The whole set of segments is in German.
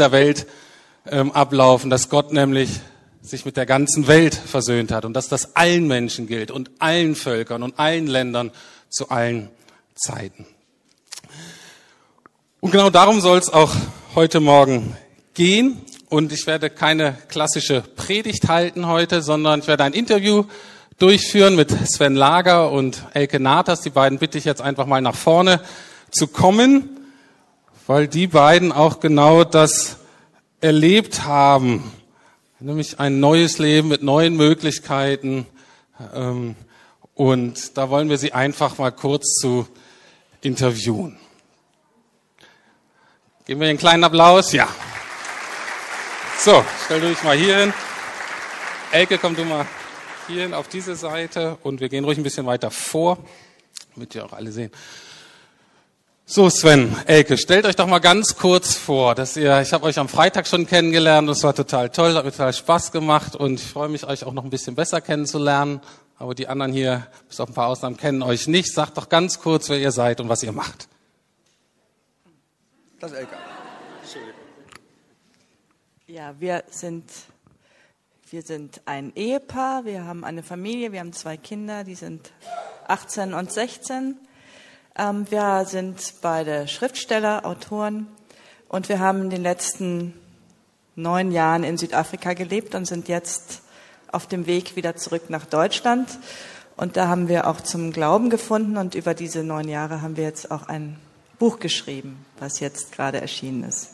dieser Welt ähm, ablaufen, dass Gott nämlich sich mit der ganzen Welt versöhnt hat und dass das allen Menschen gilt und allen Völkern und allen Ländern zu allen Zeiten. Und genau darum soll es auch heute Morgen gehen. Und ich werde keine klassische Predigt halten heute, sondern ich werde ein Interview durchführen mit Sven Lager und Elke Natas. Die beiden bitte ich jetzt einfach mal nach vorne zu kommen, weil die beiden auch genau das erlebt haben, nämlich ein neues Leben mit neuen Möglichkeiten. Ähm, und da wollen wir sie einfach mal kurz zu interviewen. Geben wir einen kleinen Applaus? Ja. So, stell du dich mal hier hin. Elke, komm du mal hier hin auf diese Seite und wir gehen ruhig ein bisschen weiter vor, damit wir auch alle sehen. So, Sven, Elke, stellt euch doch mal ganz kurz vor, dass ihr, ich habe euch am Freitag schon kennengelernt, das war total toll, hat mir total Spaß gemacht und ich freue mich, euch auch noch ein bisschen besser kennenzulernen. Aber die anderen hier, bis auf ein paar Ausnahmen, kennen euch nicht. Sagt doch ganz kurz, wer ihr seid und was ihr macht. Das ist Elke. Ja, wir sind, wir sind ein Ehepaar, wir haben eine Familie, wir haben zwei Kinder, die sind 18 und 16. Ähm, wir sind beide Schriftsteller, Autoren und wir haben in den letzten neun Jahren in Südafrika gelebt und sind jetzt auf dem Weg wieder zurück nach Deutschland. Und da haben wir auch zum Glauben gefunden und über diese neun Jahre haben wir jetzt auch ein Buch geschrieben, was jetzt gerade erschienen ist.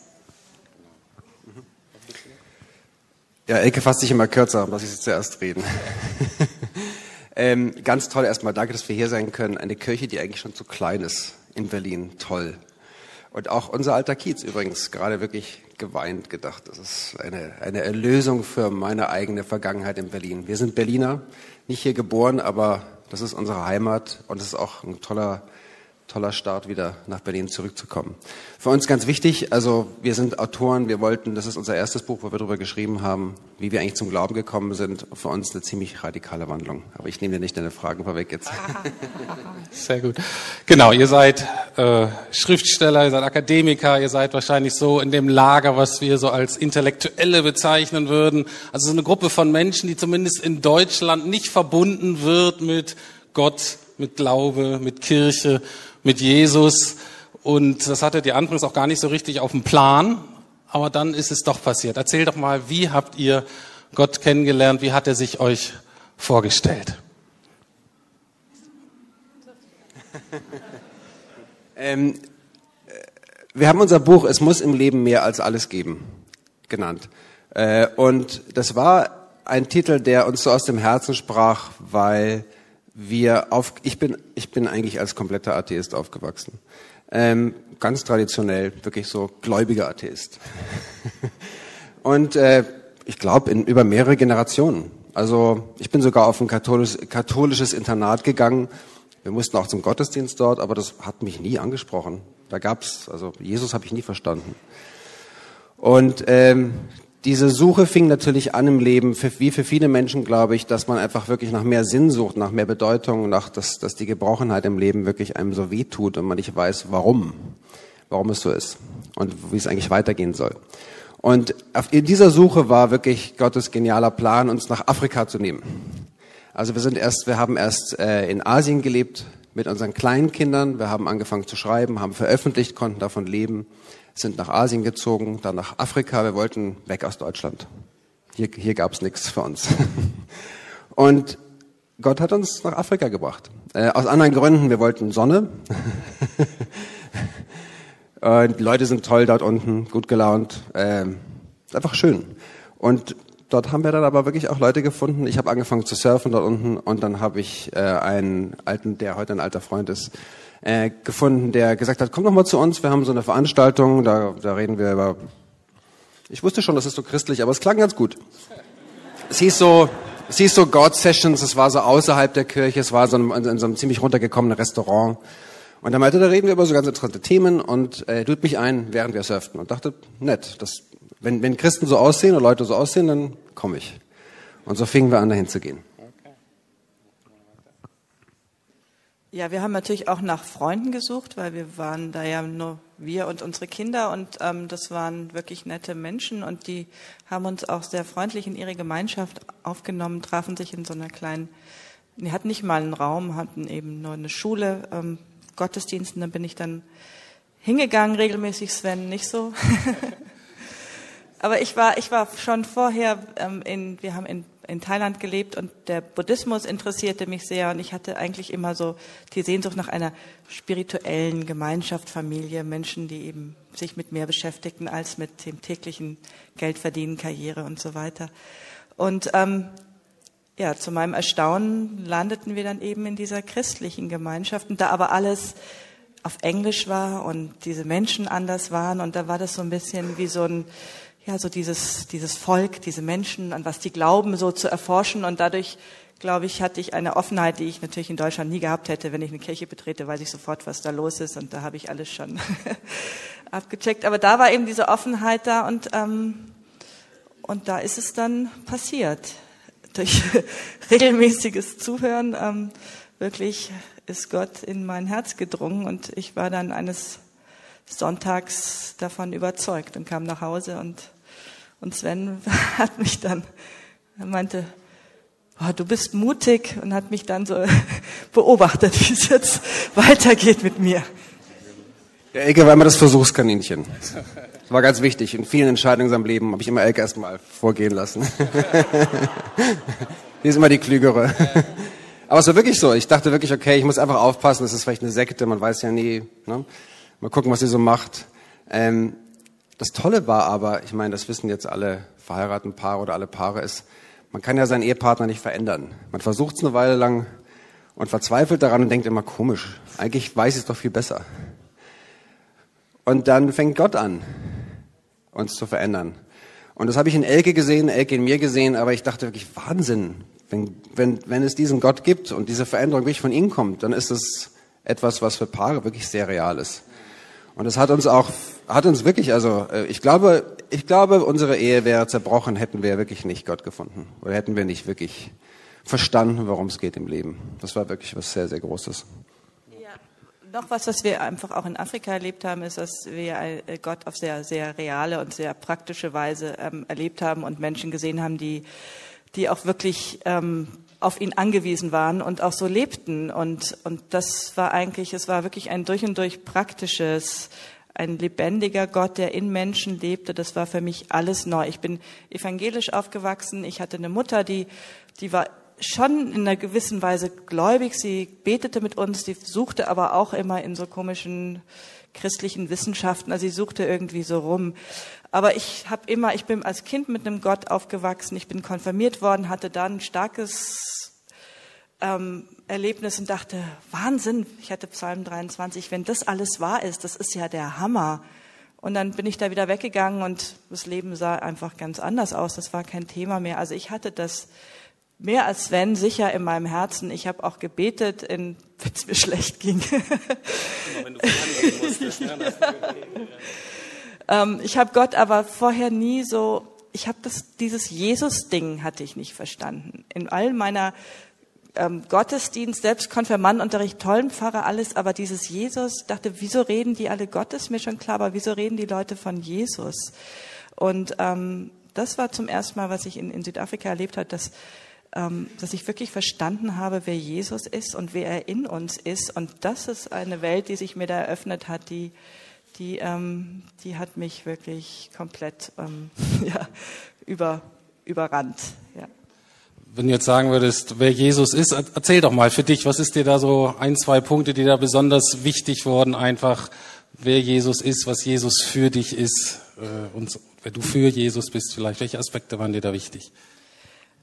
Ja, Elke fasst sich immer kürzer, lass ich sie zuerst reden. ähm, ganz toll erstmal, danke, dass wir hier sein können. Eine Kirche, die eigentlich schon zu klein ist in Berlin, toll. Und auch unser alter Kiez übrigens, gerade wirklich geweint gedacht. Das ist eine, eine Erlösung für meine eigene Vergangenheit in Berlin. Wir sind Berliner, nicht hier geboren, aber das ist unsere Heimat und es ist auch ein toller toller Start, wieder nach Berlin zurückzukommen. Für uns ganz wichtig, also wir sind Autoren, wir wollten, das ist unser erstes Buch, wo wir darüber geschrieben haben, wie wir eigentlich zum Glauben gekommen sind. Für uns eine ziemlich radikale Wandlung. Aber ich nehme dir nicht deine Fragen vorweg jetzt. Sehr gut. Genau, ihr seid äh, Schriftsteller, ihr seid Akademiker, ihr seid wahrscheinlich so in dem Lager, was wir so als Intellektuelle bezeichnen würden. Also so eine Gruppe von Menschen, die zumindest in Deutschland nicht verbunden wird mit Gott, mit Glaube, mit Kirche, mit Jesus. Und das hattet ihr anfangs auch gar nicht so richtig auf dem Plan. Aber dann ist es doch passiert. Erzähl doch mal, wie habt ihr Gott kennengelernt? Wie hat er sich euch vorgestellt? ähm, äh, wir haben unser Buch Es muss im Leben mehr als alles geben genannt. Äh, und das war ein Titel, der uns so aus dem Herzen sprach, weil wir auf, ich bin, ich bin eigentlich als kompletter Atheist aufgewachsen. Ähm, ganz traditionell, wirklich so gläubiger Atheist. Und äh, ich glaube über mehrere Generationen. Also ich bin sogar auf ein katholisch, katholisches Internat gegangen. Wir mussten auch zum Gottesdienst dort, aber das hat mich nie angesprochen. Da gab's, also Jesus habe ich nie verstanden. Und ähm, diese Suche fing natürlich an im Leben, für, wie für viele Menschen, glaube ich, dass man einfach wirklich nach mehr Sinn sucht, nach mehr Bedeutung, nach, dass, dass die Gebrochenheit im Leben wirklich einem so wehtut und man nicht weiß, warum, warum es so ist und wie es eigentlich weitergehen soll. Und in dieser Suche war wirklich Gottes genialer Plan, uns nach Afrika zu nehmen. Also wir sind erst, wir haben erst äh, in Asien gelebt mit unseren kleinen Kindern. Wir haben angefangen zu schreiben, haben veröffentlicht, konnten davon leben sind nach Asien gezogen, dann nach Afrika. Wir wollten weg aus Deutschland. Hier, hier gab es nichts für uns. Und Gott hat uns nach Afrika gebracht. Äh, aus anderen Gründen. Wir wollten Sonne. Und die Leute sind toll dort unten, gut gelaunt. Äh, einfach schön. Und dort haben wir dann aber wirklich auch Leute gefunden. Ich habe angefangen zu surfen dort unten und dann habe ich äh, einen alten, der heute ein alter Freund ist, äh, gefunden, der gesagt hat, komm doch mal zu uns, wir haben so eine Veranstaltung, da, da reden wir über... Ich wusste schon, das ist so christlich, aber es klang ganz gut. Es hieß so, es hieß so God Sessions, es war so außerhalb der Kirche, es war so in, in so einem ziemlich runtergekommenen Restaurant. Und er meinte, da reden wir über so ganz interessante Themen und äh, tut mich ein, während wir surften. Und dachte, nett, das, wenn, wenn Christen so aussehen oder Leute so aussehen, dann komme ich. Und so fingen wir an, dahin zu gehen. Ja, wir haben natürlich auch nach Freunden gesucht, weil wir waren da ja nur wir und unsere Kinder und ähm, das waren wirklich nette Menschen und die haben uns auch sehr freundlich in ihre Gemeinschaft aufgenommen, trafen sich in so einer kleinen, die hatten nicht mal einen Raum, hatten eben nur eine Schule, ähm, Gottesdiensten, dann bin ich dann hingegangen, regelmäßig Sven nicht so. Aber ich war, ich war schon vorher ähm, in, wir haben in in Thailand gelebt und der Buddhismus interessierte mich sehr und ich hatte eigentlich immer so die Sehnsucht nach einer spirituellen Gemeinschaft, Familie, Menschen, die eben sich mit mehr beschäftigten als mit dem täglichen Geldverdienen, Karriere und so weiter. Und ähm, ja, zu meinem Erstaunen landeten wir dann eben in dieser christlichen Gemeinschaft und da aber alles auf Englisch war und diese Menschen anders waren und da war das so ein bisschen wie so ein ja, so dieses, dieses Volk, diese Menschen, an was die glauben, so zu erforschen. Und dadurch, glaube ich, hatte ich eine Offenheit, die ich natürlich in Deutschland nie gehabt hätte. Wenn ich eine Kirche betrete, weiß ich sofort, was da los ist. Und da habe ich alles schon abgecheckt. Aber da war eben diese Offenheit da und, ähm, und da ist es dann passiert. Durch regelmäßiges Zuhören ähm, wirklich ist Gott in mein Herz gedrungen und ich war dann eines Sonntags davon überzeugt und kam nach Hause und und Sven hat mich dann, er meinte, oh, du bist mutig und hat mich dann so beobachtet, wie es jetzt weitergeht mit mir. Der Elke war immer das Versuchskaninchen. Das war ganz wichtig. In vielen Entscheidungen in seinem Leben habe ich immer Elke erstmal vorgehen lassen. die ist immer die Klügere. Aber es war wirklich so. Ich dachte wirklich, okay, ich muss einfach aufpassen. Das ist vielleicht eine Sekte, man weiß ja nie. Ne? Mal gucken, was sie so macht. Ähm, das Tolle war aber, ich meine, das wissen jetzt alle verheirateten Paare oder alle Paare, ist, man kann ja seinen Ehepartner nicht verändern. Man versucht es eine Weile lang und verzweifelt daran und denkt immer, komisch, eigentlich weiß ich es doch viel besser. Und dann fängt Gott an, uns zu verändern. Und das habe ich in Elke gesehen, Elke in mir gesehen, aber ich dachte wirklich, Wahnsinn. Wenn, wenn, wenn es diesen Gott gibt und diese Veränderung wirklich von ihm kommt, dann ist es etwas, was für Paare wirklich sehr real ist. Und das hat uns auch, hat uns wirklich, also äh, ich glaube, ich glaube, unsere Ehe wäre zerbrochen, hätten wir wirklich nicht Gott gefunden. Oder hätten wir nicht wirklich verstanden, worum es geht im Leben. Das war wirklich was sehr, sehr Großes. Ja, noch was, was wir einfach auch in Afrika erlebt haben, ist, dass wir äh, Gott auf sehr, sehr reale und sehr praktische Weise ähm, erlebt haben und Menschen gesehen haben, die, die auch wirklich ähm, auf ihn angewiesen waren und auch so lebten. Und, und das war eigentlich, es war wirklich ein durch und durch praktisches, ein lebendiger Gott, der in Menschen lebte. Das war für mich alles neu. Ich bin evangelisch aufgewachsen. Ich hatte eine Mutter, die, die war schon in einer gewissen Weise gläubig. Sie betete mit uns, die suchte aber auch immer in so komischen christlichen Wissenschaften. Also sie suchte irgendwie so rum. Aber ich habe immer, ich bin als Kind mit einem Gott aufgewachsen. Ich bin konfirmiert worden, hatte da ein starkes ähm, Erlebnis und dachte, Wahnsinn, ich hatte Psalm 23, wenn das alles wahr ist, das ist ja der Hammer. Und dann bin ich da wieder weggegangen und das Leben sah einfach ganz anders aus. Das war kein Thema mehr. Also ich hatte das mehr als Sven sicher in meinem Herzen. Ich habe auch gebetet, wenn es mir schlecht ging. ähm, ich habe Gott aber vorher nie so, ich habe das dieses Jesus-Ding hatte ich nicht verstanden. In all meiner ähm, Gottesdienst, selbst Konfirmandenunterricht, tollen Pfarrer, alles, aber dieses Jesus, dachte, wieso reden die alle Gottes? Mir schon klar, aber wieso reden die Leute von Jesus? Und ähm, das war zum ersten Mal, was ich in, in Südafrika erlebt habe, dass ähm, dass ich wirklich verstanden habe, wer Jesus ist und wer er in uns ist. Und das ist eine Welt, die sich mir da eröffnet hat, die, die, ähm, die hat mich wirklich komplett ähm, ja, über, überrannt. Ja. Wenn du jetzt sagen würdest, wer Jesus ist, erzähl doch mal für dich, was ist dir da so ein, zwei Punkte, die da besonders wichtig wurden, einfach wer Jesus ist, was Jesus für dich ist äh, und wer du für Jesus bist vielleicht. Welche Aspekte waren dir da wichtig?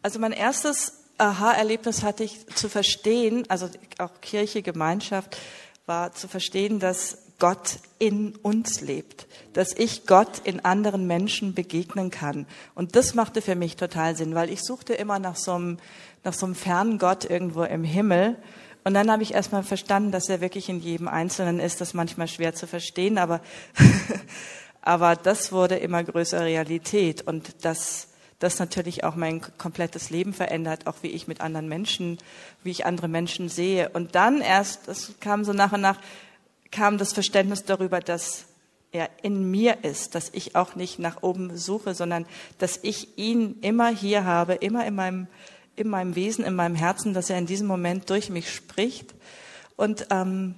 Also mein erstes Aha-Erlebnis hatte ich zu verstehen, also auch Kirche, Gemeinschaft, war zu verstehen, dass Gott in uns lebt, dass ich Gott in anderen Menschen begegnen kann. Und das machte für mich total Sinn, weil ich suchte immer nach so einem, nach so einem fernen Gott irgendwo im Himmel. Und dann habe ich erstmal verstanden, dass er wirklich in jedem Einzelnen ist. Das manchmal schwer zu verstehen, aber, aber das wurde immer größere Realität. Und das, das natürlich auch mein komplettes Leben verändert, auch wie ich mit anderen Menschen, wie ich andere Menschen sehe. Und dann erst, das kam so nach und nach, kam das Verständnis darüber, dass er in mir ist, dass ich auch nicht nach oben suche, sondern dass ich ihn immer hier habe, immer in meinem, in meinem Wesen, in meinem Herzen, dass er in diesem Moment durch mich spricht und, ähm,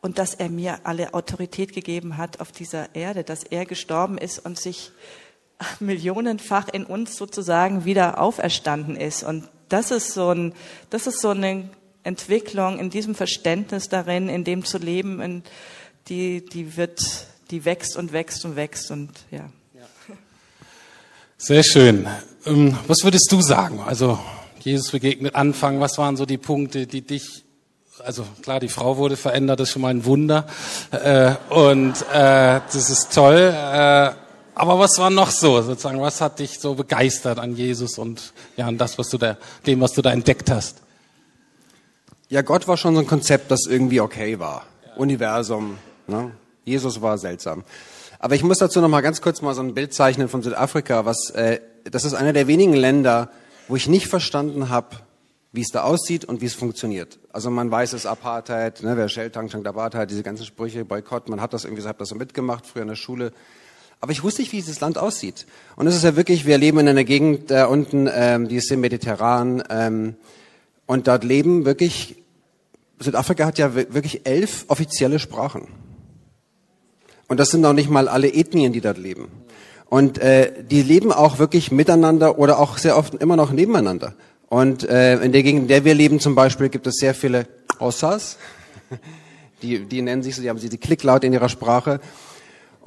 und dass er mir alle Autorität gegeben hat auf dieser Erde, dass er gestorben ist und sich millionenfach in uns sozusagen wieder auferstanden ist. Und das ist so ein, das ist so eine Entwicklung in diesem Verständnis darin, in dem zu leben, in, die, die wird, die wächst und wächst und wächst und ja. Sehr schön. Ähm, was würdest du sagen? Also Jesus begegnet Anfang. Was waren so die Punkte, die dich also klar, die Frau wurde verändert, das ist schon mal ein Wunder. Äh, und äh, das ist toll. Äh, aber was war noch so, sozusagen, was hat dich so begeistert an Jesus und ja, an das, was du da, dem, was du da entdeckt hast? Ja, Gott war schon so ein Konzept, das irgendwie okay war. Ja. Universum, ne? Jesus war seltsam. Aber ich muss dazu noch mal ganz kurz mal so ein Bild zeichnen von Südafrika, was äh, das ist einer der wenigen Länder, wo ich nicht verstanden habe, wie es da aussieht und wie es funktioniert. Also man weiß es Apartheid, ne, wer Shell tankt, tankt Apartheid, diese ganzen Sprüche, Boykott, man hat das irgendwie, hat das so mitgemacht früher in der Schule. Aber ich wusste nicht, wie dieses Land aussieht. Und es ist ja wirklich, wir leben in einer Gegend da unten, ähm, die ist im Mediterran. Ähm, und dort leben wirklich, Südafrika hat ja wirklich elf offizielle Sprachen. Und das sind noch nicht mal alle Ethnien, die dort leben. Und äh, die leben auch wirklich miteinander oder auch sehr oft immer noch nebeneinander. Und äh, in der Gegend, in der wir leben zum Beispiel, gibt es sehr viele Ossas. Die, die nennen sich so, die haben sie die Klicklaut in ihrer Sprache.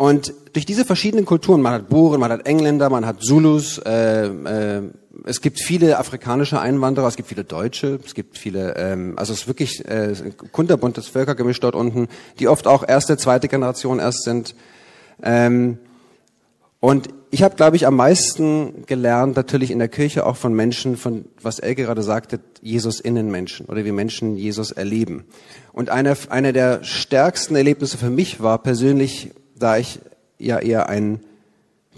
Und durch diese verschiedenen Kulturen, man hat Buren, man hat Engländer, man hat Zulus, äh, äh, es gibt viele afrikanische Einwanderer, es gibt viele Deutsche, es gibt viele, ähm, also es ist wirklich äh, ein kunterbuntes Völkergemisch dort unten, die oft auch erste, zweite Generation erst sind. Ähm, und ich habe, glaube ich, am meisten gelernt, natürlich in der Kirche auch von Menschen, von was El gerade sagte, Jesus in den Menschen oder wie Menschen Jesus erleben. Und eine, eine der stärksten Erlebnisse für mich war persönlich da ich ja eher ein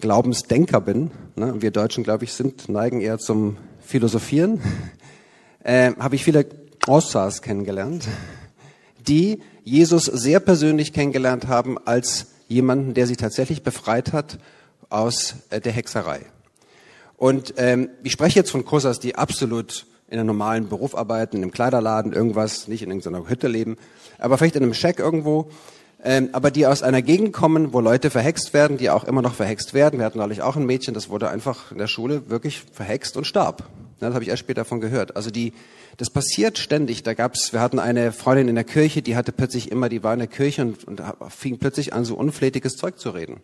Glaubensdenker bin, ne, wir Deutschen, glaube ich, sind, neigen eher zum Philosophieren, äh, habe ich viele Ossas kennengelernt, die Jesus sehr persönlich kennengelernt haben als jemanden, der sie tatsächlich befreit hat aus äh, der Hexerei. Und ähm, ich spreche jetzt von Kosas, die absolut in einem normalen Beruf arbeiten, in einem Kleiderladen, irgendwas, nicht in irgendeiner Hütte leben, aber vielleicht in einem Shack irgendwo ähm, aber die aus einer Gegend kommen, wo Leute verhext werden, die auch immer noch verhext werden. Wir hatten neulich auch ein Mädchen, das wurde einfach in der Schule wirklich verhext und starb. Das habe ich erst später davon gehört. Also die, das passiert ständig. Da gab's, wir hatten eine Freundin in der Kirche, die hatte plötzlich immer, die war in der Kirche und, und fing plötzlich an, so unflätiges Zeug zu reden.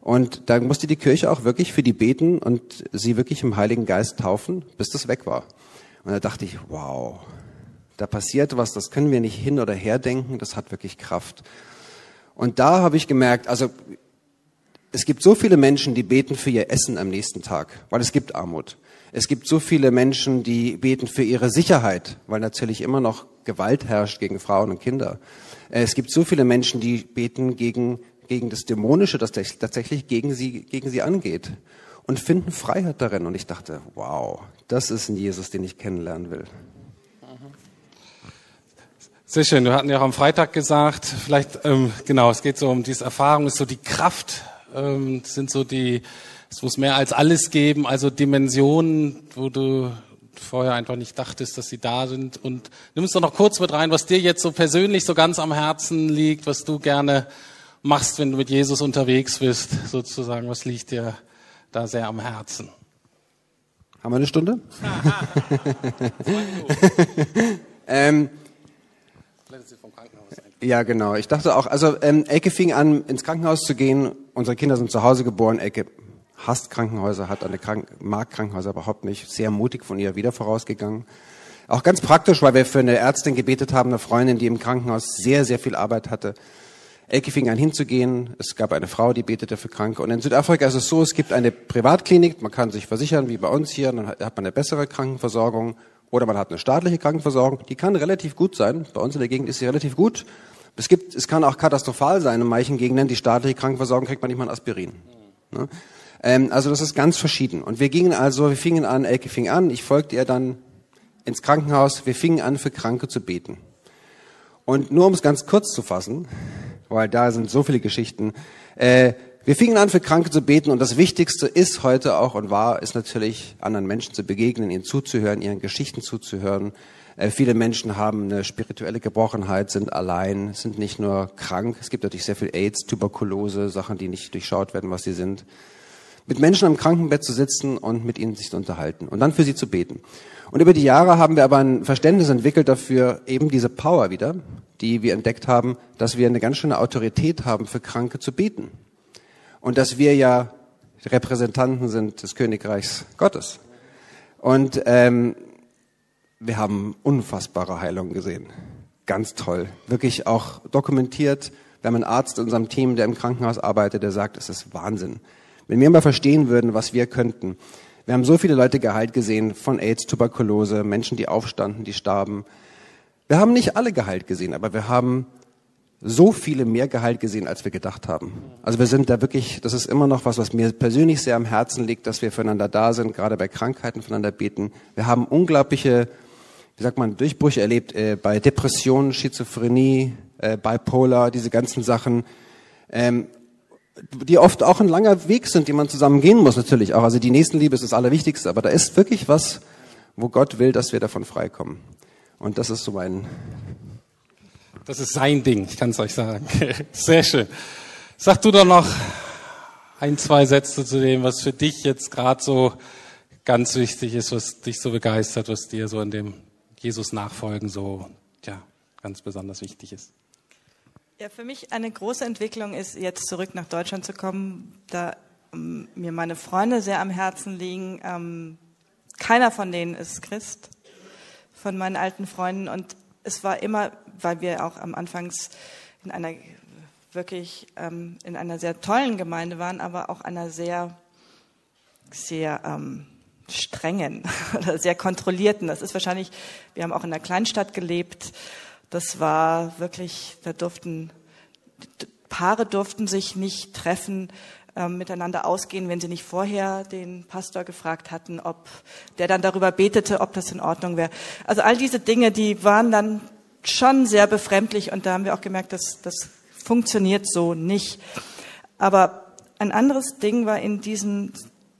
Und da musste die Kirche auch wirklich für die beten und sie wirklich im Heiligen Geist taufen, bis das weg war. Und da dachte ich, wow, da passiert was, das können wir nicht hin oder her denken, das hat wirklich Kraft. Und da habe ich gemerkt, also es gibt so viele Menschen, die beten für ihr Essen am nächsten Tag, weil es gibt Armut. Es gibt so viele Menschen, die beten für ihre Sicherheit, weil natürlich immer noch Gewalt herrscht gegen Frauen und Kinder. Es gibt so viele Menschen, die beten gegen, gegen das Dämonische, das tatsächlich gegen sie, gegen sie angeht und finden Freiheit darin. Und ich dachte, wow, das ist ein Jesus, den ich kennenlernen will. Sehr schön. Wir hatten ja auch am Freitag gesagt, vielleicht, ähm, genau, es geht so um diese Erfahrung, ist so die Kraft, ähm, sind so die, es muss mehr als alles geben, also Dimensionen, wo du vorher einfach nicht dachtest, dass sie da sind. Und nimm uns doch noch kurz mit rein, was dir jetzt so persönlich so ganz am Herzen liegt, was du gerne machst, wenn du mit Jesus unterwegs bist, sozusagen. Was liegt dir da sehr am Herzen? Haben wir eine Stunde? ähm, ja, genau. Ich dachte auch, also ähm, Elke fing an, ins Krankenhaus zu gehen. Unsere Kinder sind zu Hause geboren. Elke hasst Krankenhäuser, hat eine Krank mag Krankenhäuser überhaupt nicht. Sehr mutig von ihr wieder vorausgegangen. Auch ganz praktisch, weil wir für eine Ärztin gebetet haben, eine Freundin, die im Krankenhaus sehr, sehr viel Arbeit hatte. Elke fing an hinzugehen. Es gab eine Frau, die betete für Kranke. Und in Südafrika ist es so, es gibt eine Privatklinik, man kann sich versichern, wie bei uns hier, dann hat man eine bessere Krankenversorgung. Oder man hat eine staatliche Krankenversorgung, die kann relativ gut sein. Bei uns in der Gegend ist sie relativ gut. Es gibt, es kann auch katastrophal sein in manchen Gegenden. Die staatliche Krankenversorgung kriegt man nicht mal ein Aspirin. Ne? Ähm, also das ist ganz verschieden. Und wir gingen also, wir fingen an, Elke fing an, ich folgte ihr dann ins Krankenhaus. Wir fingen an, für Kranke zu beten. Und nur um es ganz kurz zu fassen, weil da sind so viele Geschichten. Äh, wir fingen an, für Kranke zu beten und das Wichtigste ist heute auch und war, ist natürlich, anderen Menschen zu begegnen, ihnen zuzuhören, ihren Geschichten zuzuhören. Äh, viele Menschen haben eine spirituelle Gebrochenheit, sind allein, sind nicht nur krank. Es gibt natürlich sehr viel AIDS, Tuberkulose, Sachen, die nicht durchschaut werden, was sie sind. Mit Menschen am Krankenbett zu sitzen und mit ihnen sich zu unterhalten und dann für sie zu beten. Und über die Jahre haben wir aber ein Verständnis entwickelt dafür, eben diese Power wieder, die wir entdeckt haben, dass wir eine ganz schöne Autorität haben, für Kranke zu beten und dass wir ja Repräsentanten sind des Königreichs Gottes. Und ähm, wir haben unfassbare Heilungen gesehen. Ganz toll. Wirklich auch dokumentiert. Wir haben einen Arzt in unserem Team, der im Krankenhaus arbeitet, der sagt, es ist Wahnsinn. Wenn wir mal verstehen würden, was wir könnten. Wir haben so viele Leute geheilt gesehen von AIDS, Tuberkulose, Menschen, die aufstanden, die starben. Wir haben nicht alle geheilt gesehen, aber wir haben so viele mehr Gehalt gesehen, als wir gedacht haben. Also wir sind da wirklich, das ist immer noch was, was mir persönlich sehr am Herzen liegt, dass wir füreinander da sind, gerade bei Krankheiten füreinander beten. Wir haben unglaubliche, wie sagt man, Durchbrüche erlebt äh, bei Depressionen, Schizophrenie, äh, Bipolar, diese ganzen Sachen, ähm, die oft auch ein langer Weg sind, den man zusammen gehen muss natürlich auch. Also die Nächstenliebe ist das Allerwichtigste, aber da ist wirklich was, wo Gott will, dass wir davon freikommen. Und das ist so mein das ist sein Ding, ich kann es euch sagen. Sehr schön. Sag du doch noch ein, zwei Sätze zu dem, was für dich jetzt gerade so ganz wichtig ist, was dich so begeistert, was dir so in dem Jesus-Nachfolgen so ja, ganz besonders wichtig ist. Ja, für mich eine große Entwicklung ist, jetzt zurück nach Deutschland zu kommen, da ähm, mir meine Freunde sehr am Herzen liegen. Ähm, keiner von denen ist Christ, von meinen alten Freunden. Und es war immer, weil wir auch am Anfangs in einer wirklich ähm, in einer sehr tollen Gemeinde waren, aber auch einer sehr, sehr ähm, strengen oder sehr kontrollierten. Das ist wahrscheinlich, wir haben auch in einer Kleinstadt gelebt. Das war wirklich, da durften, Paare durften sich nicht treffen, ähm, miteinander ausgehen, wenn sie nicht vorher den Pastor gefragt hatten, ob der dann darüber betete, ob das in Ordnung wäre. Also all diese Dinge, die waren dann schon sehr befremdlich und da haben wir auch gemerkt, dass das funktioniert so nicht. Aber ein anderes Ding war in diesem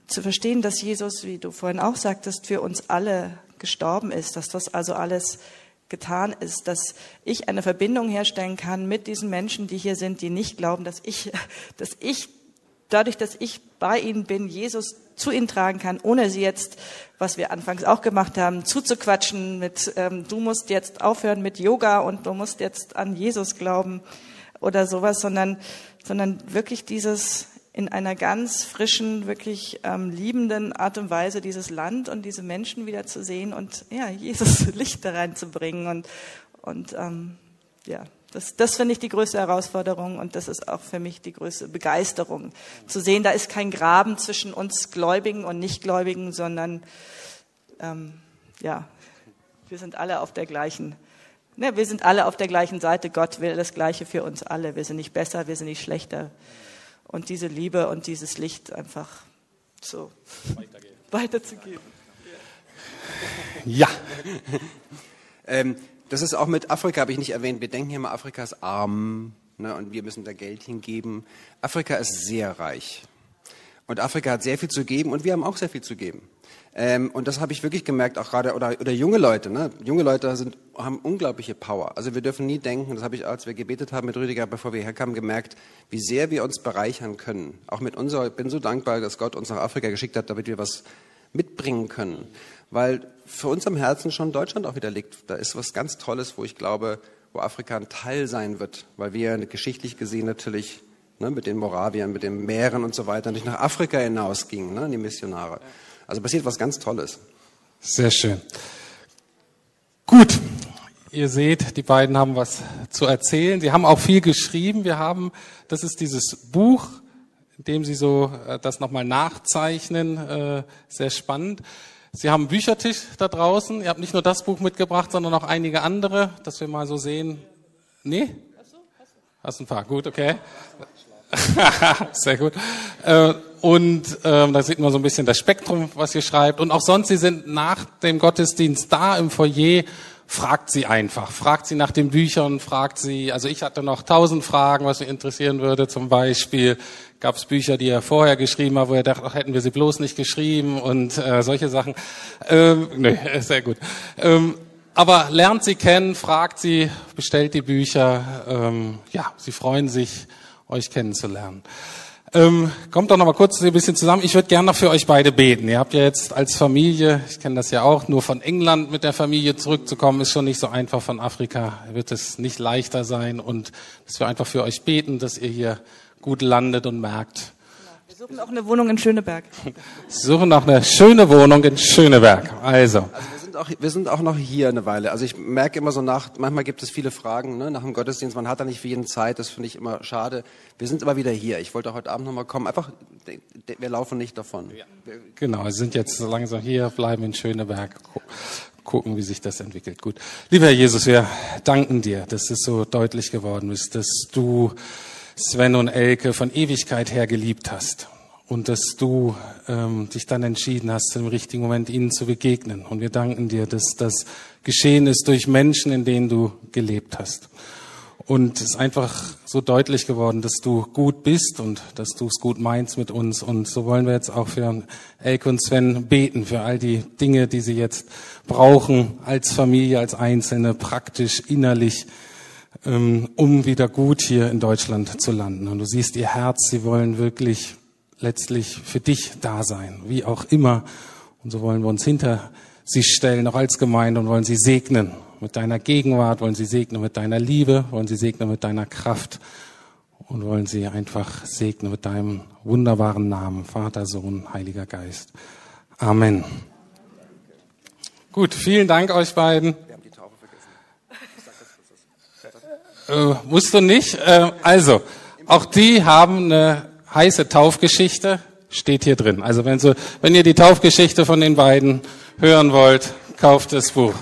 zu verstehen, dass Jesus, wie du vorhin auch sagtest, für uns alle gestorben ist, dass das also alles getan ist, dass ich eine Verbindung herstellen kann mit diesen Menschen, die hier sind, die nicht glauben, dass ich, dass ich dadurch, dass ich bei ihnen bin, Jesus zu ihnen tragen kann, ohne sie jetzt, was wir anfangs auch gemacht haben, zuzuquatschen mit, ähm, du musst jetzt aufhören mit Yoga und du musst jetzt an Jesus glauben oder sowas, sondern, sondern wirklich dieses in einer ganz frischen, wirklich ähm, liebenden Art und Weise dieses Land und diese Menschen wieder zu sehen und ja, Jesus Licht da reinzubringen und, und ähm, ja, das, das finde ich die größte Herausforderung und das ist auch für mich die größte Begeisterung. Zu sehen, da ist kein Graben zwischen uns Gläubigen und Nichtgläubigen, sondern ähm, ja, wir sind alle auf der gleichen, ne, wir sind alle auf der gleichen Seite. Gott will das Gleiche für uns alle. Wir sind nicht besser, wir sind nicht schlechter. Und diese Liebe und dieses Licht einfach so weiterzugeben. Ja. ähm, das ist auch mit Afrika, habe ich nicht erwähnt. Wir denken immer, Afrika ist arm ne, und wir müssen da Geld hingeben. Afrika ist sehr reich. Und Afrika hat sehr viel zu geben und wir haben auch sehr viel zu geben. Ähm, und das habe ich wirklich gemerkt, auch gerade, oder, oder junge Leute, ne? junge Leute sind, haben unglaubliche Power. Also wir dürfen nie denken, das habe ich, als wir gebetet haben mit Rüdiger, bevor wir herkamen, gemerkt, wie sehr wir uns bereichern können. Auch mit unserer, ich bin so dankbar, dass Gott uns nach Afrika geschickt hat, damit wir was mitbringen können weil für uns am Herzen schon Deutschland auch wieder liegt. Da ist was ganz Tolles, wo ich glaube, wo Afrika ein Teil sein wird, weil wir geschichtlich gesehen natürlich ne, mit den Moraviern, mit den Meeren und so weiter natürlich nach Afrika hinausgingen, ne, die Missionare. Also passiert was ganz Tolles. Sehr schön. Gut. Ihr seht, die beiden haben was zu erzählen. Sie haben auch viel geschrieben. Wir haben, das ist dieses Buch, in dem Sie so äh, das nochmal nachzeichnen. Äh, sehr spannend. Sie haben einen Büchertisch da draußen. Ihr habt nicht nur das Buch mitgebracht, sondern auch einige andere, dass wir mal so sehen. Nee? Hast ein paar. Gut, okay. Sehr gut. Äh, und ähm, da sieht man so ein bisschen das Spektrum, was ihr schreibt. Und auch sonst, Sie sind nach dem Gottesdienst da im Foyer fragt sie einfach. Fragt sie nach den Büchern, fragt sie, also ich hatte noch tausend Fragen, was mich interessieren würde. Zum Beispiel gab es Bücher, die er vorher geschrieben hat, wo er dachte, ach, hätten wir sie bloß nicht geschrieben und äh, solche Sachen. Ähm, nee, sehr gut. Ähm, aber lernt sie kennen, fragt sie, bestellt die Bücher. Ähm, ja, sie freuen sich, euch kennenzulernen. Ähm, kommt doch noch mal kurz ein bisschen zusammen. Ich würde gerne noch für euch beide beten. Ihr habt ja jetzt als Familie, ich kenne das ja auch, nur von England mit der Familie zurückzukommen, ist schon nicht so einfach. Von Afrika wird es nicht leichter sein. Und dass wir einfach für euch beten, dass ihr hier gut landet und merkt. Wir suchen auch eine Wohnung in Schöneberg. Wir suchen noch eine schöne Wohnung in Schöneberg. Also. Sind auch, wir sind auch noch hier eine Weile. Also ich merke immer so nach, manchmal gibt es viele Fragen ne, nach dem Gottesdienst, man hat da nicht für jeden Zeit, das finde ich immer schade. Wir sind immer wieder hier. Ich wollte heute Abend nochmal kommen. Einfach, wir laufen nicht davon. Ja. Genau, wir sind jetzt so langsam hier, bleiben in Schöneberg, gucken, wie sich das entwickelt. Gut. Lieber Herr Jesus, wir danken dir, dass es so deutlich geworden ist, dass du Sven und Elke von Ewigkeit her geliebt hast und dass du ähm, dich dann entschieden hast, im richtigen Moment ihnen zu begegnen. Und wir danken dir, dass das geschehen ist durch Menschen, in denen du gelebt hast. Und es ist einfach so deutlich geworden, dass du gut bist und dass du es gut meinst mit uns. Und so wollen wir jetzt auch für Elke und Sven beten, für all die Dinge, die sie jetzt brauchen, als Familie, als Einzelne, praktisch, innerlich, ähm, um wieder gut hier in Deutschland zu landen. Und du siehst ihr Herz, sie wollen wirklich letztlich für dich da sein, wie auch immer. Und so wollen wir uns hinter sie stellen, auch als Gemeinde, und wollen sie segnen mit deiner Gegenwart, wollen sie segnen mit deiner Liebe, wollen sie segnen mit deiner Kraft und wollen sie einfach segnen mit deinem wunderbaren Namen, Vater, Sohn, Heiliger Geist. Amen. Gut, vielen Dank euch beiden. Äh, musst du nicht. Äh, also, auch die haben eine heiße Taufgeschichte steht hier drin. Also wenn, so, wenn ihr die Taufgeschichte von den beiden hören wollt, kauft das Buch.